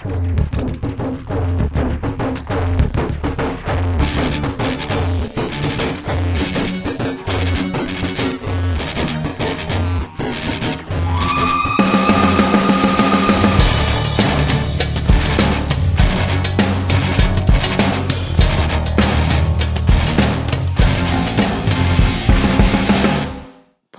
Thank you.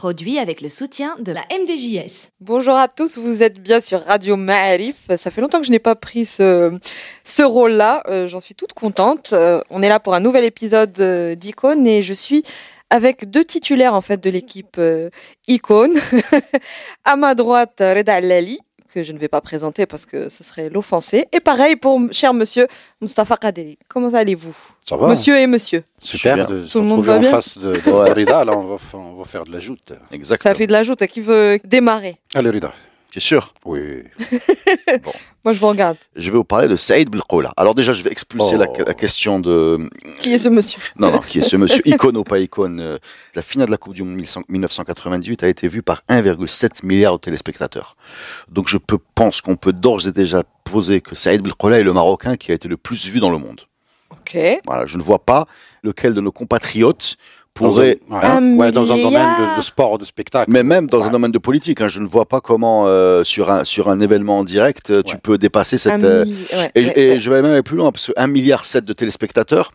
Avec le soutien de la MDJS. Bonjour à tous, vous êtes bien sur Radio Ma'arif. Ça fait longtemps que je n'ai pas pris ce, ce rôle-là. Euh, J'en suis toute contente. Euh, on est là pour un nouvel épisode euh, d'Icône et je suis avec deux titulaires en fait de l'équipe euh, Icône. à ma droite, Reda Lali que je ne vais pas présenter parce que ce serait l'offenser. Et pareil pour cher monsieur Mustafa Kadeli. Comment allez-vous? Ça va Monsieur et monsieur. Super de se Tout le monde retrouver va en bien face de, de Rida. Là, on va, on va faire de la joute. Exactement. Ça fait de la joute. Qui veut démarrer? Allez, Rida. C'est sûr. Oui. Moi, je vous regarde. Je vais vous parler de Saïd Belkoula. Alors déjà, je vais expulser la, Oh. la question de... Qui est ce monsieur? Non, non, qui est ce monsieur, icône ou pas icône euh, La finale de la Coupe du Monde 1998 a été vue par 1,7 milliard de téléspectateurs. Donc je peux, pense qu'on peut d'ores et déjà poser que Saïd Belkoula est le Marocain qui a été le plus vu dans le monde. Ok. Voilà, je ne vois pas lequel de nos compatriotes Dans un, pourrait... ouais, ouais, dans un domaine de, de sport, de spectacle. Mais même dans un domaine de politique, hein, je ne vois pas comment euh, sur un sur un événement en direct euh, tu Ouais. peux dépasser cette euh, Et, ouais, et ouais. je vais même aller plus loin, parce que 1 milliard 7 de téléspectateurs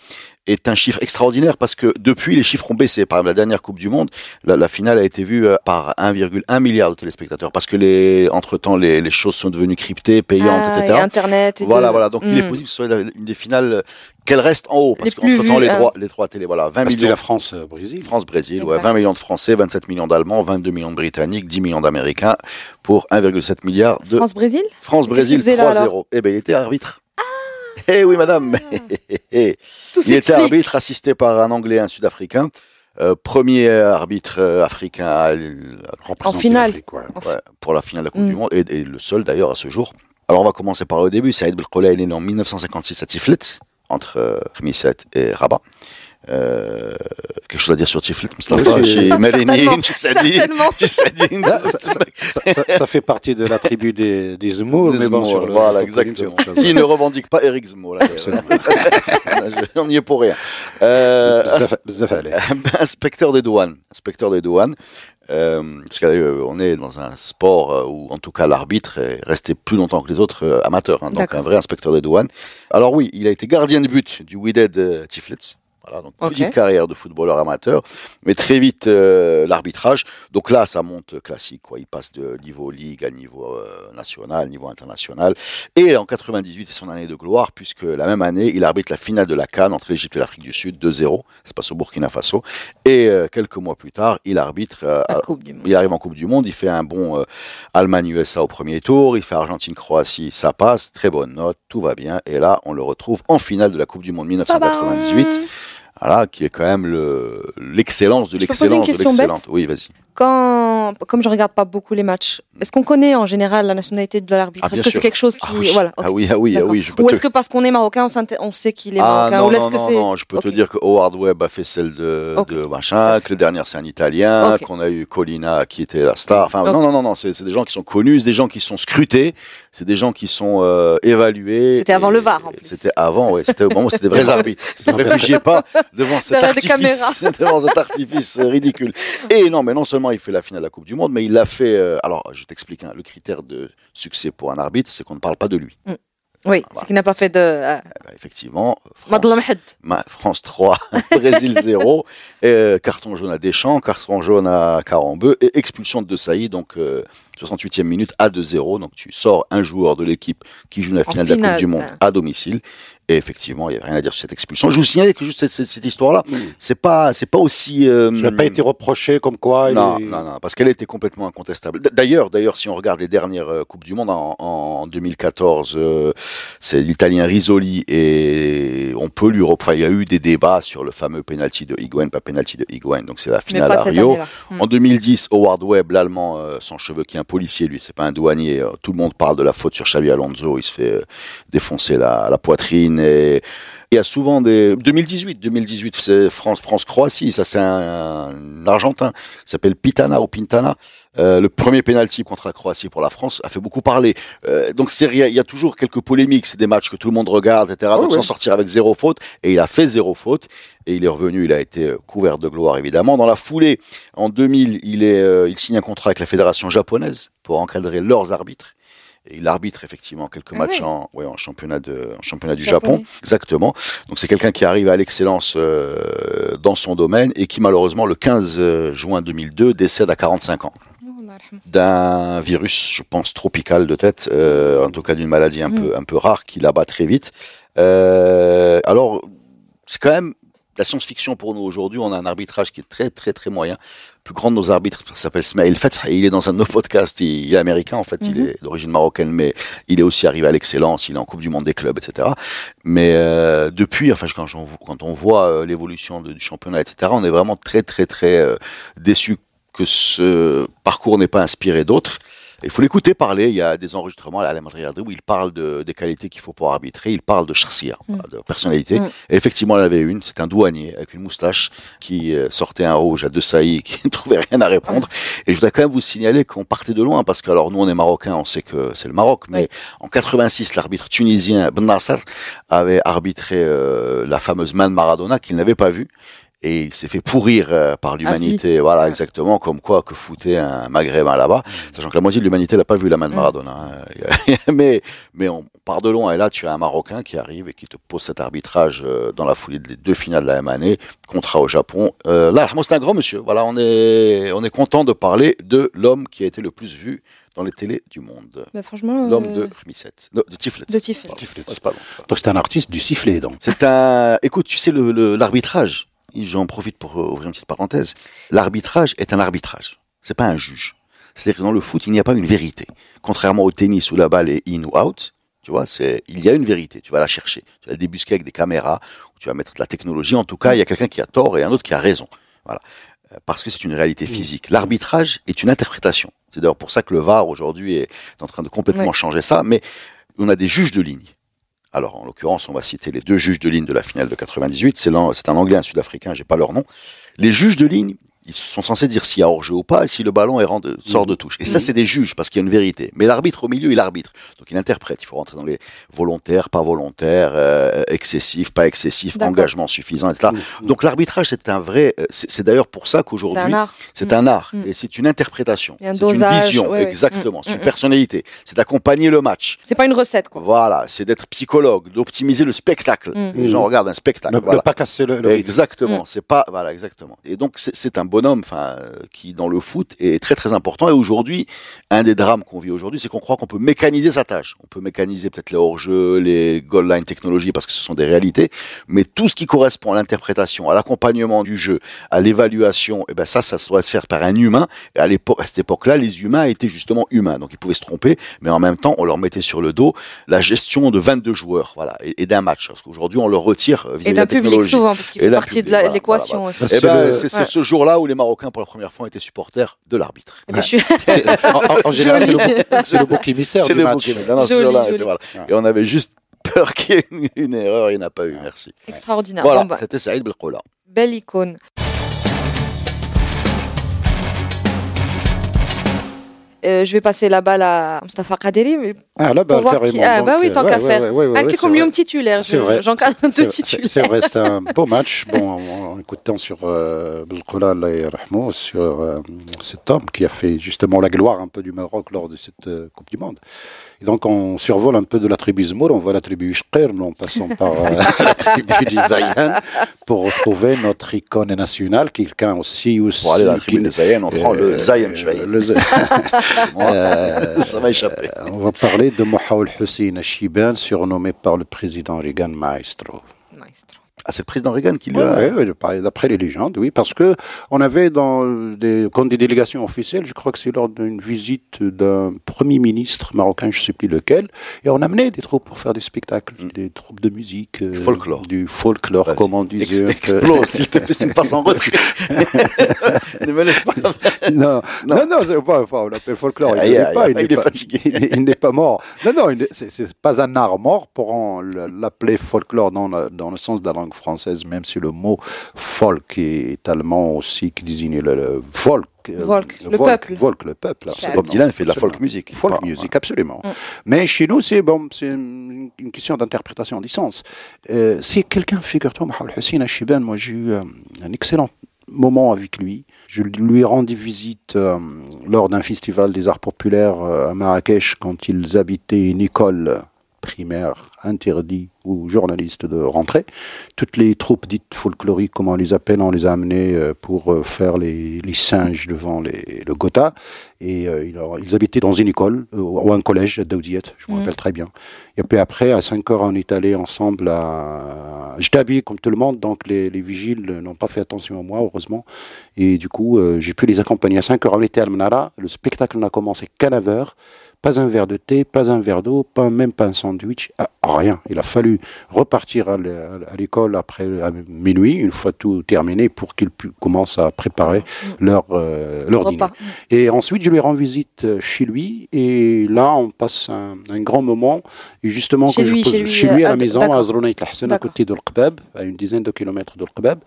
est un chiffre extraordinaire, parce que depuis, les chiffres ont baissé. Par exemple, la dernière Coupe du Monde, la, la finale a été vue euh, par 1,1 milliard de téléspectateurs, parce que les, entre-temps, les, les choses sont devenues cryptées, payantes, Ah, etc. et Internet. Et Voilà, voilà. Donc, il est Mm. possible que ce soit une des finales, euh, qu'elle reste en haut, parce Les plus qu'entre-temps, vues, les hein. droits, les droits télé, voilà, 20 C'était millions. la France-Brésil. France-Brésil, ouais, Exact. 20 millions de Français, 27 millions d'Allemands, 22 millions de Britanniques, 10 millions d'Américains, pour 1,7 milliard de France-Brésil? France-Brésil Qu'est-ce qu'il faisait là, 3-0. Eh ben, il était arbitre. Eh oui, madame. Tout il était arbitre assisté par un Anglais et un Sud-Africain. Euh, premier arbitre euh, africain à- Représenter finale. l'Afrique, ouais. ouais, pour la finale de la Coupe Mm. du Monde et, et le seul d'ailleurs à ce jour. Alors on va commencer par le début. Saïd Belkoula il est né en 1956 à Tiflit, entre euh, Khmisset et Rabat. Euh, quelque chose à dire sur Tiflit, Mustafa? Oui, Chez. Mélénine, chez Sadine, chez Sadine. Ça, fait partie de la tribu des, des Zemmour, Des mais bon, Zemmour, voilà, exactement. Qui ne revendique pas Eric Zemmour. Là, on n'y est pour rien. Euh, Bzaf- bzaf allez. inspecteur des douanes. Inspecteur des douanes. Euh, parce qu'on est dans un sport euh, où, en tout cas, l'arbitre est resté plus longtemps que les autres euh, amateurs. hein, donc, un vrai inspecteur des douanes. Alors oui, il a été gardien de but du Wydad euh, Tiflis. Voilà, donc petite carrière de footballeur amateur, mais très vite euh, l'arbitrage. Donc là, ça monte classique, quoi. Il passe de niveau ligue à niveau euh, national, niveau international. Et en 98, c'est son année de gloire, puisque la même année, il arbitre la finale de la Cannes entre l'Égypte et l'Afrique du Sud, 2-0. Ça se passe au Burkina Faso. Et euh, quelques mois plus tard, il arbitre. euh, La Coupe du Monde. il arrive en Coupe du Monde, il fait un bon euh, Allemagne-USA au premier tour, il fait Argentine-Croatie, ça passe, très bonne note, tout va bien. Et là, on le retrouve en finale de la Coupe du Monde 1998, voilà, qui est quand même le- l'excellence de l'excellence de l'excellente. Oui, vas-y. Quand, comme je regarde pas beaucoup les matchs, est-ce qu'on connaît en général la nationalité de l'arbitre? Ah, Est-ce que sûr. c'est quelque chose qui, Ah oui, voilà, ah oui, ah oui, ah oui, je peux Ou te- est-ce que parce qu'on est marocain, on, on sait qu'il est Ah marocain non, Ou est-ce non, que non, c'est non, je peux te dire que Howard Webb a fait celle de, de machin, que le dernier c'est un Italien, qu'on a eu Colina qui était la star. Enfin, non, non, non, non, c'est c'est des gens qui sont connus, c'est des gens qui sont scrutés, c'est des gens qui sont euh, évalués. C'était avant Et- le VAR, en plus. C'était avant, oui, c'était au moment où c'était des vrais arbitres. Ne réfugiez pas devant cet artifice, devant cet artifice ridicule. Et non, mais non seulement il fait la finale de la Coupe du Monde, mais il l'a fait. euh, alors, je t'explique. hein, le critère de succès pour un arbitre, c'est qu'on ne parle pas de lui. Oui, c'est qu'il n'a pas fait de. euh, Eh ben, effectivement, France, France 3, Brésil 0, euh, carton jaune à Deschamps, carton jaune à Carambeu et expulsion de De Sailly, donc euh, 68e minute à 2-0. Donc tu sors un joueur de l'équipe qui joue la finale de la Coupe du Monde à domicile. Et effectivement, il n'y avait rien à dire sur cette expulsion. Je vous signale que juste cette, cette- cette histoire-là, c'est pas, c'est pas aussi. euh, Ça n'a pas été reproché comme quoi. non, est- non, non, parce qu'elle était complètement incontestable. D'ailleurs, d'ailleurs, si on regarde les dernières euh, coupes du monde en, en 2014, euh, c'est l'Italien Risoli et on peut lui reprendre. Il y a eu des débats sur le fameux penalty de Higuain, pas penalty de Higuain, donc c'est la finale à Rio. Hmm. En 2010, Howard Webb, l'Allemand, euh, sans cheveux, qui un policier, lui, c'est pas un douanier. euh, tout le monde parle de la faute sur Xavi Alonso. Il se fait euh, défoncer la, poitrine et il y a souvent des 2018, 2018, c'est France, France Croatie, ça c'est un, un, Argentin qui s'appelle Pitana ou Pintana. Euh, le premier penalty contre la Croatie pour la France a fait beaucoup parler. Euh, donc c'est il y a toujours quelques polémiques, c'est des matchs que tout le monde regarde, etc. Oh, donc ouais. s'en sortir avec zéro faute et il a fait zéro faute et il est revenu, il a été euh, couvert de gloire évidemment. Dans la foulée, en 2000, il est, euh, il signe un contrat avec la fédération japonaise pour encadrer leurs arbitres. Et il arbitre effectivement quelques Ah matchs en, ouais, en championnat de, en championnat du Japonais. Japon. Exactement. Donc c'est quelqu'un qui arrive à l'excellence euh, dans son domaine et qui malheureusement le 15 juin 2002 décède à 45 ans d'un virus, je pense tropical de tête, euh, en tout cas d'une maladie un Mm. peu un peu rare qui l'abat très vite. Euh, alors c'est quand même la science-fiction pour nous aujourd'hui. On a un arbitrage qui est très très très moyen. Le plus grand de nos arbitres s'appelle Fath et il est dans un de nos podcasts. Il, il est américain en fait, il Mhm. est d'origine marocaine, mais il est aussi arrivé à l'excellence. Il est en Coupe du Monde des clubs, etc. Mais euh, depuis, enfin quand, j'en- quand on voit euh, l'évolution du championnat, etc. On est vraiment très très très euh, déçu que ce parcours n'ait pas inspiré d'autres. Il faut l'écouter parler. Il y a des enregistrements à la Madrid où il parle de, des qualités qu'il faut pour arbitrer. Il parle de charcia, Mm. de personnalité. Mm. Et effectivement, il en avait une. C'est un douanier avec une moustache qui euh, sortait un rouge à deux saillies, qui ne trouvait rien à répondre. Et je voudrais quand même vous signaler qu'on partait de loin parce que alors nous, on est marocains, on sait que c'est le Maroc, mais en 86, l'arbitre tunisien Ben Nasser avait arbitré euh, la fameuse main de Maradona qu'il n'avait pas vue. Et il s'est fait pourrir euh, par l'humanité, voilà Ouais. exactement, comme quoi que foutait un maghrébin là-bas, sachant que la moitié de l'humanité n'a pas vu la main de Mm. Maradona. hein. mais mais on part de loin, et là tu as un Marocain qui arrive et qui te pose cet arbitrage euh, dans la foulée des deux finales de la même année, contrat au Japon. Euh, là, moi c'est un grand monsieur. Voilà, on est on est content de parler de l'homme qui a été le plus vu dans les télés du monde. Bah, franchement, L'homme euh, de Khmisset, non, de Tiflet. de Tiflet. Tiflet. Ouais, c'est pas long. Donc c'est un artiste du sifflet, donc. C'est un. Écoute, tu sais, le- le- l'arbitrage, j'en profite pour euh, ouvrir une petite parenthèse. L'arbitrage est un arbitrage. C'est pas un juge. C'est-à-dire que dans le foot, il n'y a pas une vérité. Contrairement au tennis où la balle est in ou out, tu vois, c'est, il y a une vérité. Tu vas la chercher. Tu vas la débusquer avec des caméras, ou tu vas mettre de la technologie. En tout cas, il y a quelqu'un qui a tort et un autre qui a raison. Voilà. Euh, Parce que c'est une réalité physique. L'arbitrage est une interprétation. C'est d'ailleurs pour ça que le VAR aujourd'hui est en train de complètement Ouais. changer ça. Mais on a des juges de ligne. Alors, en l'occurrence, on va citer les deux juges de ligne de la finale de 98. C'est un Anglais, un Sud-Africain, j'ai pas leur nom. Les juges de ligne, ils sont censés dire s'il y a hors-jeu ou pas et si le ballon est rend de- sort de touche. Et ça, c'est des juges parce qu'il y a une vérité. Mais l'arbitre au milieu, il arbitre. Donc, il interprète. Il faut rentrer dans les volontaires, pas volontaires, euh, excessifs, pas excessifs, engagement suffisant, etc. Mm. Donc, l'arbitrage, c'est un vrai. euh, C'est d'ailleurs pour ça C'est un qu'aujourd'hui, art. c'est Mm. un art Mm. et c'est une interprétation. Un C'est une vision, ouais, ouais. exactement. Mm, C'est une mm, personnalité. C'est d'accompagner le match. C'est pas une recette, quoi. Voilà, c'est d'être psychologue, d'optimiser le spectacle. Mm. Les gens regardent un spectacle. Ne, voilà. pas casser le, le rythme. Exactement, Mm. c'est pas voilà exactement. Et donc c'est- c'est un bonhomme, enfin euh, qui dans le foot est très très important. Et aujourd'hui, un des drames qu'on vit aujourd'hui, c'est qu'on croit qu'on peut mécaniser sa tâche. On peut mécaniser peut-être les hors-jeux, les goal line technologies parce que ce sont des réalités. Mais tout ce qui correspond à l'interprétation, à l'accompagnement du jeu, à l'évaluation, et ben ça, ça doit se faire par un humain. Et à l'époque, à cette époque-là, les humains étaient justement humains, donc ils pouvaient se tromper, mais en même temps, on leur mettait sur le dos la gestion de 22 joueurs, voilà, et, et d'un match. Parce qu'aujourd'hui, on leur retire euh, vis-à-vis Et d'un public souvent, parce qu'il fait partie de public, l'équation. voilà, ouais. voilà. Eh C'est ben, le- c'est c'est Ouais. ce jour-là où les Marocains, pour la première fois, étaient supporters de l'arbitre. Eh ben, je suis- C'est- en, en- en général, c'est le, bouc- c'est le bouc émissaire C'est du le match. bouquet. Non, non, ce Joli, jour-là, joli. était- voilà. Ouais. Et on avait juste peur qu'il y ait une, une erreur, il n'y en a pas eu. Merci. Extraordinaire. Voilà, Bon, bah, c'était Saïd Belkola. belle icône. Euh, je vais passer la balle à Mustafa Kaderi, mais Ah, là, bah, carrément. qui- ah, donc, bah oui, euh, tant ouais, qu'à faire. ouais, ouais, ouais, un ouais, qui comme vrai. Lyon titulaire. C'est je- vrai. J'encadre deux C'est- c'est- titulaires. C'est vrai, c'est un beau match. Bon, en, écoutant sur euh, Belkoula, Allah yarhamou, sur euh, cet homme qui a fait justement la gloire un peu du Maroc lors de cette euh, Coupe du Monde. Et donc, on survole un peu de la tribu Zmour, on voit la tribu Ishqir, en passant par euh, la tribu du Zayan, pour retrouver notre icône nationale, quelqu'un aussi, aussi Pour aller dans la tribune des Zayen, on prend le euh, Zayen Shveil. le Z- Ça va échapper. On va parler de Mohaoul Hussein Chiban, surnommé par le président Reagan Maestro. Ah, c'est le président Reagan qui lui a. ouais, ouais, d'après les légendes, oui, parce que on avait dans des, délégations officielles, je crois que c'est lors d'une visite d'un premier ministre marocain, je sais plus lequel, et on amenait des troupes pour faire des spectacles, des troupes de musique, euh, Du folklore. du folklore, Vas-y. comme on Ex- disait. peu. explose, s'il te plaît, passes en retrait. ne me laisse pas. non, non, non, c'est pas, enfin, on l'appelle folklore. Il Aïe, n'est aïe, pas, il est pas- fatigué. Il, il n'est pas mort. Non, non, il est- c'est pas un art mort pour l'appeler folklore dans, la- dans le sens de la langue française, même si le mot folk est allemand aussi qui désigne le, le folk. euh, Volk, le peuple. Volk, le peuple. Bob Dylan fait de la folk music. Folk Pas- music, absolument. Mm. Mais chez nous, c'est bon, c'est une question d'interprétation du sens. Euh, si quelqu'un, figure-toi, Mohamed Hussein Achiban, moi j'ai eu euh, un excellent moment avec lui. Je lui ai rendu visite euh, lors d'un festival des arts populaires euh, à Marrakech quand ils habitaient une école primaire interdite aux journalistes de rentrer. Toutes les troupes dites folkloriques, comme on les appelle, on les a amenées euh, pour euh, faire les, les singes devant les, le Gotha. Et euh, ils, ils habitaient dans une école euh, ou un collège à Daoudiet, je me Mhm. rappelle très bien. Et puis après, à 5 heures, on est allé ensemble à... J'étais habillé comme tout le monde, donc les, les vigiles n'ont pas fait attention à moi, heureusement. Et du coup, euh, j'ai pu les accompagner à 5 heures. On était à Almenara. Le spectacle n'a commencé qu'à 9 heures. Pas un verre de thé, pas un verre d'eau, pas même pas un sandwich, ah, rien. Il a fallu repartir à l'é- à l'école après à minuit, une fois tout terminé, pour qu'ils commencent à préparer leur, euh, leur dîner. Et ensuite, je lui rends visite euh, chez lui. Et là, on passe un, un grand moment. Et justement, Chez que lui, je pose- chez lui, à euh, la maison, à Zronait Lahsen, à côté de l'Qbab, à une dizaine de kilomètres de l'Qbab,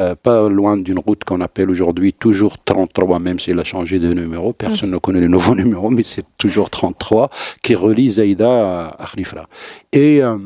euh, pas loin d'une route qu'on appelle aujourd'hui toujours 33, même s'il a changé de numéro. Personne ne connaît le nouveau numéro, mais c'est toujours 33, qui relie Zaïda à Khlifra. Et euh,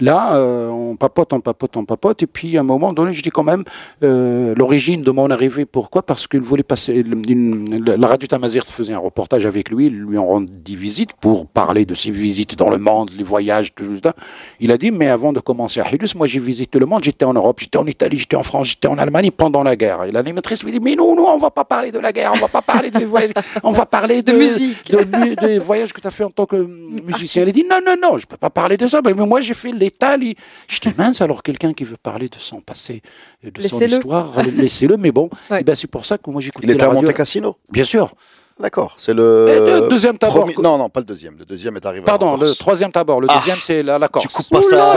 là, euh, on papote, on papote, on papote. Et puis, à un moment donné, je dis quand même euh, l'origine de mon arrivée. Pourquoi? Parce qu'il voulait passer. une- la radio Tamazir faisait un reportage avec lui. Ils lui ont rendu visite pour parler de ses visites dans le monde, les voyages, tout ça. Il a dit Mais avant de commencer à Hilus, moi, j'ai visité le monde. J'étais en Europe, j'étais en Italie, j'étais en France, j'étais en Allemagne pendant la guerre. Et l'animatrice lui dit Mais non, non, on va pas parler de la guerre, on va pas parler de voyages, on va parler de, De musique. de, mu- des voyages que tu as fait en tant que musicien. Il dit non, non, non, je peux pas parler de ça. Mais moi, j'ai fait l'Italie. Je dis mince, alors quelqu'un qui veut parler de son passé, et de son Laissez-le. histoire, laissez-le. Mais bon, Ouais. eh ben, c'est pour ça que moi j'écoute Il était à. Monte Cassino. Bien sûr. D'accord, c'est le de, deuxième tabord. Non, non, pas le deuxième. Le deuxième est arrivé. Pardon, le troisième tabord. Le ah, deuxième, c'est la, la, Corse. Tu coupes pas ça.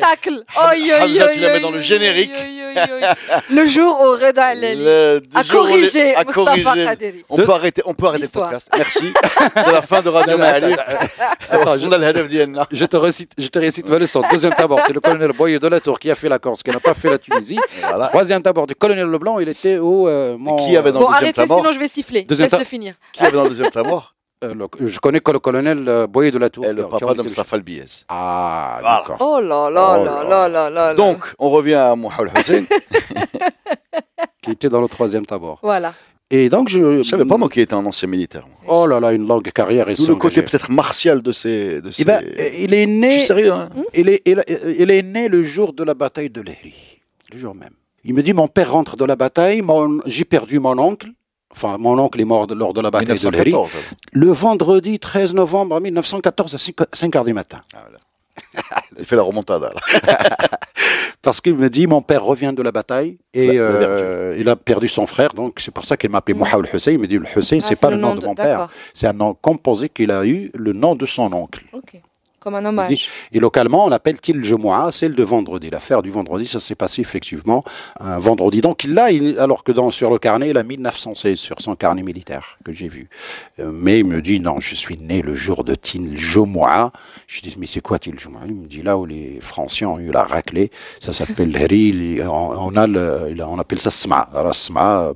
Tacle. tu la mets dans le générique. le jour au Reda Alali. À corriger, à. Kaderi. On peut arrêter, on peut arrêter le podcast. Merci. c'est la fin de Radio Mahali. Je te récite, je te récite ma leçon. Deuxième tabord, c'est le colonel Boyer de la Tour qui a fait la Corse, qui n'a pas fait la Tunisie. Troisième tabord du colonel Leblanc, il était au. Euh, qui avait dans le deuxième tabord sinon je vais siffler. Deuxième Laisse-le ta- finir. Qui avait dans le deuxième tabord euh, le- je connais que le colonel euh, Boyer de la Tour. Et le papa de Mustafa Albiez. Ah, Voilà. d'accord. Oh là là Oh là là. là là là. Donc, on revient à Mohamed Hussein. Qui était dans le troisième tabord. Voilà. Et donc, je. Je savais pas moi qui était un ancien militaire. moi. Oh là là, une longue carrière et D'où le côté peut-être martial de ces. De ces... Eh ben, euh, il est Je né. suis sérieux, hein Il est, il, il est né le jour de la bataille de Lehri, le jour même. Il me dit mon père rentre de la bataille, j'ai perdu mon oncle. Enfin, mon oncle est mort de- lors de la bataille de. 1914. Le vendredi 13 novembre 1914 à 5 heures du matin. Ah, voilà. Il fait la remontada. Là. Parce qu'il me dit mon père revient de la bataille et La- la euh, il a perdu son frère, donc c'est pour ça qu'il m'appelait Mm. Mohamed Hussein. Il me dit le Hussein, Ah, c'est pas le nom de, mon père, c'est un nom composé qu'il a eu, le nom de son oncle. Ok. Comme un hommage. Et localement, on l'appelle Til Jemoua, celle de vendredi. L'affaire du vendredi, ça s'est passé effectivement un vendredi. Donc là, il- alors que dans, sur le carnet, il a mis 916 sur son carnet militaire que j'ai vu. Euh, mais il me dit, non, je suis né le jour de Til Jemoua. Je dis, mais c'est quoi Til Jemoua Il me dit, là où les Français ont eu la raclée, ça s'appelle Hri. On, a le- on appelle ça Sma. Alors, Sma.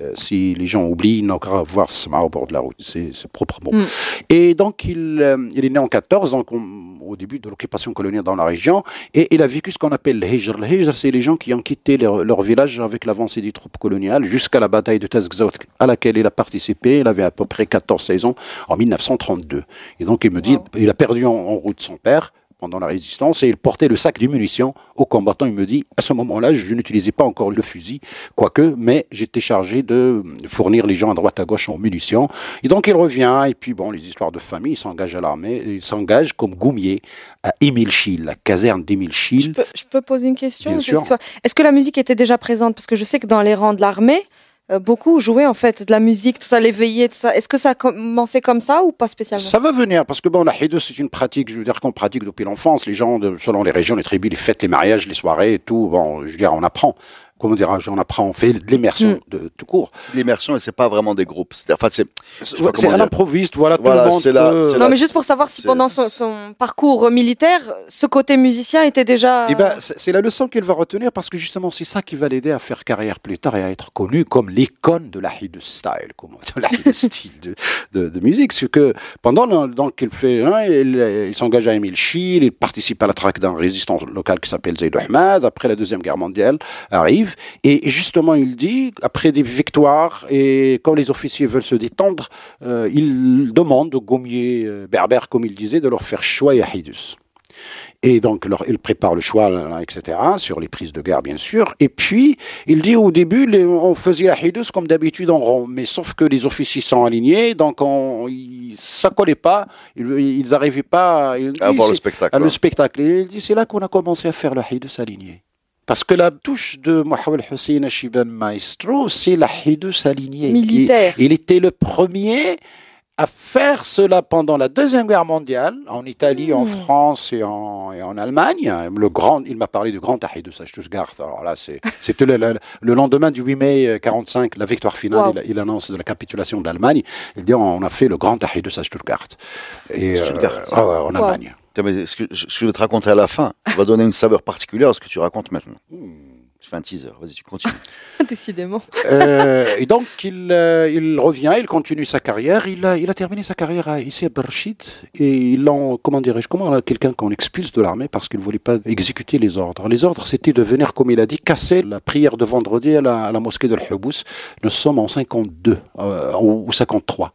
Euh, Si les gens oublient, ils n'ont qu'à voir Sma au bord de la route. C'est c'est proprement. Mm. Et donc, il, euh, il est né en 14, donc on- au début de l'occupation coloniale dans la région, et il a vécu ce qu'on appelle le Hijr. Le Hijr, c'est les gens qui ont quitté leur, leur village avec l'avancée des troupes coloniales jusqu'à la bataille de Tazgzaout, à laquelle il a participé. Il avait à peu près 14 saisons en 1932. Et donc, il me dit, il a perdu en, en route son père, pendant la résistance et il portait le sac de munitions aux combattants. Il me dit, à ce moment-là, je n'utilisais pas encore le fusil, quoique, mais j'étais chargé de fournir les gens à droite à gauche en munitions. Et donc il revient, et puis bon, les histoires de famille, il s'engage à l'armée, il s'engage comme goumier à Émile Schill, la caserne d'Émile Schill. Je peux, je peux poser une question? Bien juste sûr. Est-ce que la musique était déjà présente? Parce que je sais que dans les rangs de l'armée, beaucoup jouaient en fait de la musique, tout ça, les veillées, tout ça. Est-ce que ça a commencé comme ça ou pas spécialement? Ça va venir, parce que bon, la hidous, c'est une pratique, je veux dire, qu'on pratique depuis l'enfance. Les gens, selon les régions, les tribus, les fêtes, les mariages, les soirées et tout, bon, je veux dire, on apprend. Comment dirais-je, on apprend, on fait de l'immersion Mm. de tout court. L'immersion, et c'est pas vraiment des groupes. C'est, enfin, c'est, C'est comment à l'improviste, voilà, Voilà, tout le monde c'est la- peut- c'est Non, la- mais juste pour savoir si pendant son, son parcours militaire, ce côté musicien était déjà. Eh ben, c'est c'est la leçon qu'il va retenir parce que justement, c'est ça qui va l'aider à faire carrière plus tard et à être connu comme l'icône de la style, comme de la style de, de, de musique. C'est que pendant le- donc il fait, hein, il, il s'engage à Émile Schill, il participe à la traque d'un résistant local qui s'appelle Zaid Ahmad. Après la deuxième guerre mondiale arrive et justement, il dit après des victoires et quand les officiers veulent se détendre, euh, il demande aux gommiers euh, berbères, comme il disait, de leur faire choix à hidous. Et donc, leur- il prépare le choix, etc., sur les prises de guerre, bien sûr. Et puis, il dit au début, les- on faisait la hidous comme d'habitude en rond, mais sauf que les officiers sont alignés, donc on, ils- ça collait pas, ils, ils arrivaient pas il dit, à voir le spectacle. à le ouais. spectacle. Et il dit, c'est là qu'on a commencé à faire la hidous alignée. Parce que la touche de Mohamed Hussein Ashiban Maestro, c'est la hidous alignée. Militaire. Il, il était le premier à faire cela pendant la Deuxième Guerre mondiale, en Italie, en Hmm. France et en, et en Allemagne. Le grand, il m'a parlé du grand Tahidus à Stuttgart. Alors là, c'est- c'était le, le- le lendemain du 8 mai 45, la victoire finale. Wow. Il, il annonce de la capitulation de l'Allemagne. Il dit on a fait le grand Tahidus à Stuttgart. Et, euh, Stuttgart. ah ouais, en Wow. Allemagne. Mais ce que je, vais te raconter à la fin va donner une saveur particulière à ce que tu racontes maintenant. Je fais un teaser. Vas-y, tu continues. Décidément. Euh, et donc, il, euh, il revient, il continue sa carrière. Il a, il a terminé sa carrière à, ici à Berchid. Et il l'ont, comment dirais-je, comment euh, quelqu'un qu'on expulse de l'armée parce qu'il ne voulait pas exécuter les ordres. Les ordres, c'était de venir, comme il a dit, casser la prière de vendredi à la, à la mosquée de l'Hubous. Nous sommes en 52 euh, ou ou 53.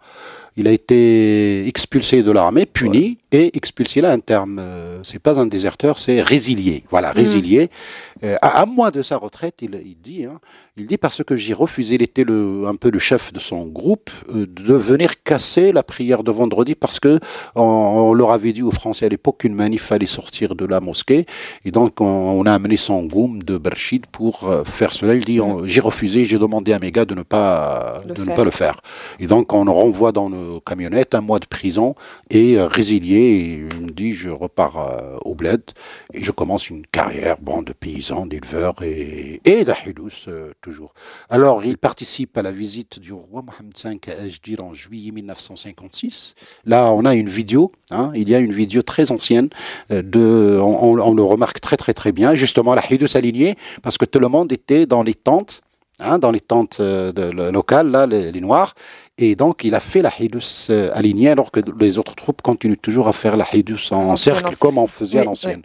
Il a été expulsé de l'armée, puni et expulsé. Là, un terme, euh, c'est pas un déserteur, c'est résilié. Voilà, résilié. Euh, à un mois de sa retraite, il, il dit, hein, il dit parce que j'ai refusé, il était le, un peu le chef de son groupe, euh, de venir casser la prière de vendredi parce que on, on leur avait dit aux Français à l'époque qu'une manif fallait sortir de la mosquée et donc on, on a amené son goum de Berchid pour euh, faire cela. Il dit on- j'ai refusé, j'ai demandé à mes gars de ne pas Le de ne faire. pas le faire. Et donc on renvoie dans nos camionnettes un mois de prison et euh, résilié. Il me dit je repars euh, au bled et je commence une carrière bon de paysan, d'éleveur et et euh, toujours. Alors il participe à la visite du roi Mohamed V à Ajdir en juillet 1956. Là on a une vidéo. hein, il y a une vidéo très ancienne euh, de on, le remarque très très très bien justement la hidous alignée parce que tout le monde était dans les tentes hein, dans les tentes euh, de- locales, là, les, les Noirs. Et donc, il a fait la Hidus euh, alignée, alors que les autres troupes continuent toujours à faire la Hidus en En cercle, comme on faisait à Oui, l'ancienne.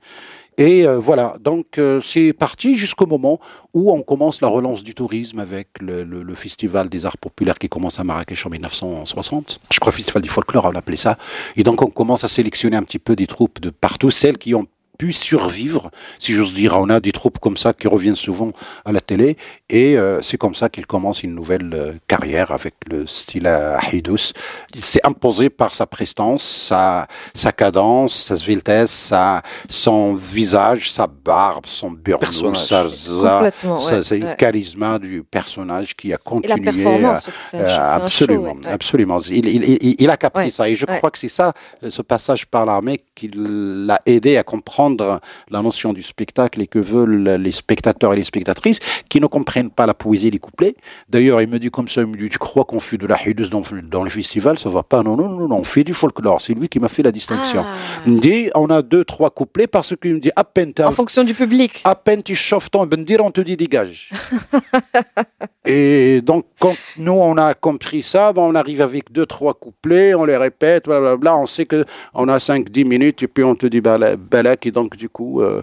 Et euh, voilà, donc euh, c'est parti jusqu'au moment où on commence la relance du tourisme avec le, le- le festival des arts populaires qui commence à Marrakech en 1960. Je crois festival du folklore, on l'appelait ça. Et donc on commence à sélectionner un petit peu des troupes de partout, celles qui ont pu survivre, si j'ose dire. On a des troupes comme ça qui reviennent souvent à la télé, et euh, c'est comme ça qu'il commence une nouvelle euh, carrière avec le style Ahidous. Il s'est imposé par sa prestance, sa, sa cadence, sa vitesse, sa, son visage, sa barbe, son burnou, Personnage. sa, sa, ouais, sa- ouais. charisme du personnage qui a Et la continué. performance, à- parce que c'est un, euh, absolument, show. ouais, absolument. Il, il, il, il a capté Ouais, ça et je ouais. crois que c'est ça, ce passage par l'armée, qui l'a aidé à comprendre la notion du spectacle et que veulent les spectateurs et les spectatrices qui ne comprennent pas la poésie des couplets. D'ailleurs, il me dit comme ça, il me dit, tu crois qu'on fait de la hidus dans, dans le festival? Ça va pas. Non, non, non, non, on fait du folklore. C'est lui qui m'a fait la distinction. Ah. Il me dit, on a deux, trois couplets parce qu'il me dit, à peine En fonction du public. à peine tu chauffes ton bendir, on te dit dégage. et donc, quand nous, on a compris ça, ben, on arrive avec deux, trois couplets, on les répète, blablabla, on sait que on a 5-10 minutes, et puis on te dit bala- balak, et donc, du coup, euh,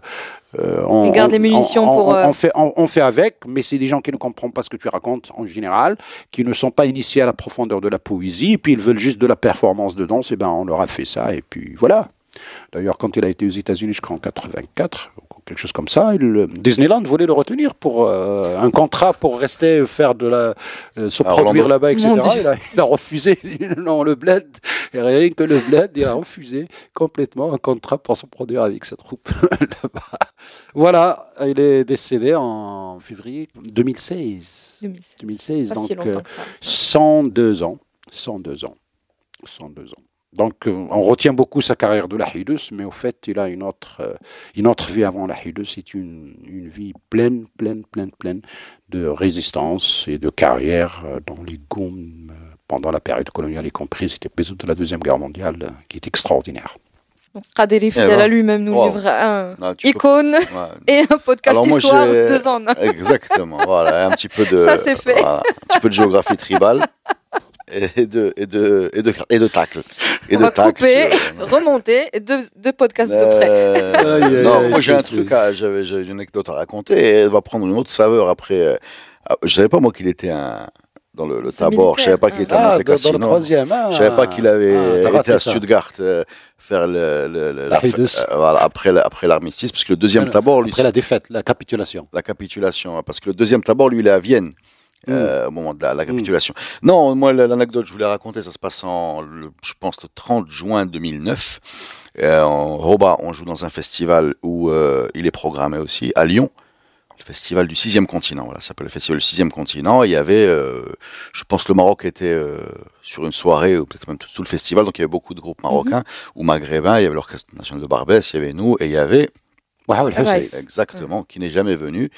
euh, on, Ils gardent les on- munitions on- pour, on- euh, on fait, on, on fait avec, mais c'est des gens qui ne comprennent pas ce que tu racontes en général, qui ne sont pas initiés à la profondeur de la poésie, et puis ils veulent juste de la performance de danse, et ben, on leur a fait ça, et puis voilà. D'ailleurs, quand il a été aux États-Unis jusqu'en 84, quelque chose comme ça, il, Disneyland voulait le retenir pour euh, un contrat pour rester faire de la, euh, se Alors, produire là-bas, etc. Il a, il a refusé. non, le bled, et rien que le bled, il a refusé complètement un contrat pour se produire avec cette troupe là-bas. Voilà, il est décédé en février 2016. 2016. 2016, Pas donc si euh, longtemps que ça. 102 ans. 102 ans. 102 ans. Donc, euh, on retient beaucoup sa carrière de la Hidus, mais au fait, il a une autre, euh, une autre vie avant la Hidus. C'est une, une vie pleine, pleine, pleine, pleine de résistance et de carrière euh, dans les euh, pendant la période coloniale, y compris cet épisode de la Deuxième Guerre mondiale qui est extraordinaire. Donc, Kaderi, fidèle voilà. à lui-même, nous Wow. livre un Non, tu peux- icône Ouais. et un podcast Alors, moi, histoire j'ai- deux ans. en un. Exactement, voilà, un petit peu de, Ça, c'est fait. voilà, un petit peu de géographie tribale et de, et de, et de, et de tacle. Et On de va tacle couper, sur- remonter, et deux, deux podcasts de près. Euh, Aïe, aïe, non, aïe, moi j'ai un truc, à, j'avais, j'avais une anecdote à raconter et elle va prendre une autre saveur après. euh, ah, Je savais pas moi qu'il était un dans le, le Tabor, je savais pas qu'il était à Ah, Monte dans, dans le Cassino. troisième. Ah, Je savais pas qu'il avait Ah, été à ça. Stuttgart euh, faire le, le, le- La la- Hidus. euh, voilà, après, la- après l'armistice, parce que le deuxième Tabor, lui, Après la défaite, la capitulation. la capitulation, hein, parce que le deuxième Tabor, lui, il est à Vienne. Euh, au moment de la, la capitulation. Non, moi, la- l'anecdote je voulais raconter, ça se passe en, le- je pense, le 30 juin 2009. Euh, en Roba, on joue dans un festival où euh, il est programmé aussi, à Lyon. Le festival du sixième continent, voilà, ça s'appelle le festival du sixième continent. Il y avait, euh, je pense, le Maroc était euh, sur une soirée, ou peut-être même tout, tout le festival, donc il y avait beaucoup de groupes marocains ou maghrébins. Il y avait l'orchestre national de Barbès, il y avait nous, et il y avait Ah c'est- Exactement, qui n'est jamais venu,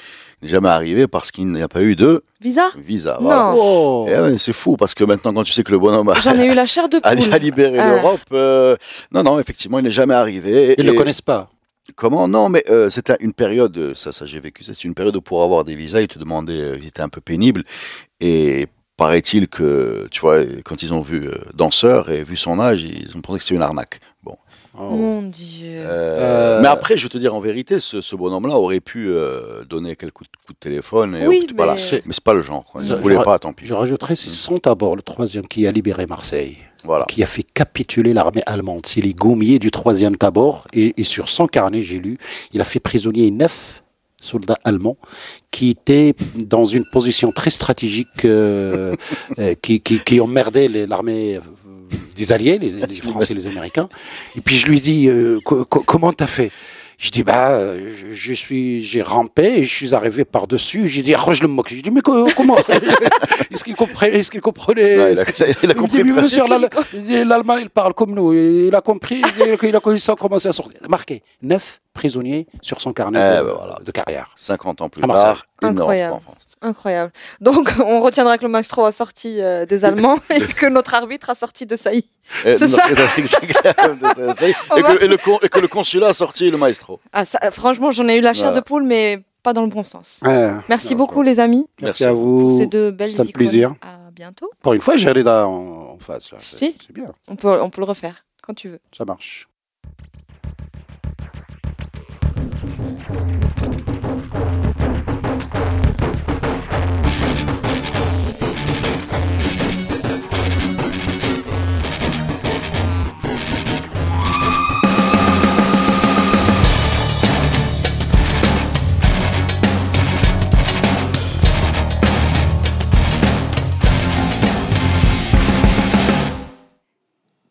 n'est jamais arrivé parce qu'il n'y a pas eu de Visa? visa. Non. voilà. Oh. Ouais, c'est fou parce que maintenant, quand tu sais que le bonhomme a, J'en ai eu la chair de a, poule. a libéré Ah. l'Europe, euh, non, non, effectivement, il n'est jamais arrivé. Ils ne Et- le connaissent pas. Comment? Non, mais euh, c'était une période, euh, ça, ça j'ai vécu, c'était une période où pour avoir des visas, ils te demandaient, euh, ils étaient un peu pénibles. Et paraît-il que, tu vois, quand ils ont vu euh, danseur et vu son âge, ils ont pensé que c'était une arnaque. Oh. Mon Dieu. Euh, Euh, Mais après, je vais te dire en vérité, ce, ce bonhomme-là aurait pu euh, donner quelques coups de, coups de téléphone. Et Oui, voilà. mais- C'est- Mais c'est pas le genre. Quoi. Il Je- ne voulait pas, tant pis. Je rajouterais, c'est son d'abord, le troisième, qui a libéré Marseille, Voilà. qui a fait capituler l'armée allemande. C'est les gommiers du troisième Tabor. Et, et sur son carnet, j'ai lu, il a fait prisonnier neuf soldats allemands qui étaient dans une position très stratégique, euh, euh, qui, qui, qui emmerdaient les- l'armée des Alliés, les, les Français et les Américains. Et puis je lui dis, euh, co- co- comment t'as fait? Je dis bah euh, je, je suis j'ai rampé et je suis arrivé par dessus. J'ai dit ah, je le moque. J'ai dit mais co- comment? Est-ce qu'il comprenait Est-ce qu'il comprenait? Ouais, il, a, il a il me compris. dit, mais presque. monsieur, l'Al- il dit, l'Allemand, il parle comme nous. Il a compris, il a, il a commencé à commencer à sortir. Marqué, neuf prisonniers sur son carnet Eh de, ben voilà. de carrière. 50 ans plus tard, Incroyable. en France. Incroyable. Donc, on retiendra que le maestro a sorti euh, des Allemands et que notre arbitre a sorti de Saï. Et- C'est ça. et, que, et le con- et que le consulat a sorti le maestro. Ah, ça, franchement, j'en ai eu la chair Voilà. de poule, mais pas dans le bon sens. Ouais. Merci beaucoup, les amis, Merci, Merci à pour vous. ces deux belles C'est un plaisir. À bientôt. Pour une fois, j'ai Reda en, en face. là. Si. c'est bien, On peut, on peut le refaire quand tu veux. ça marche.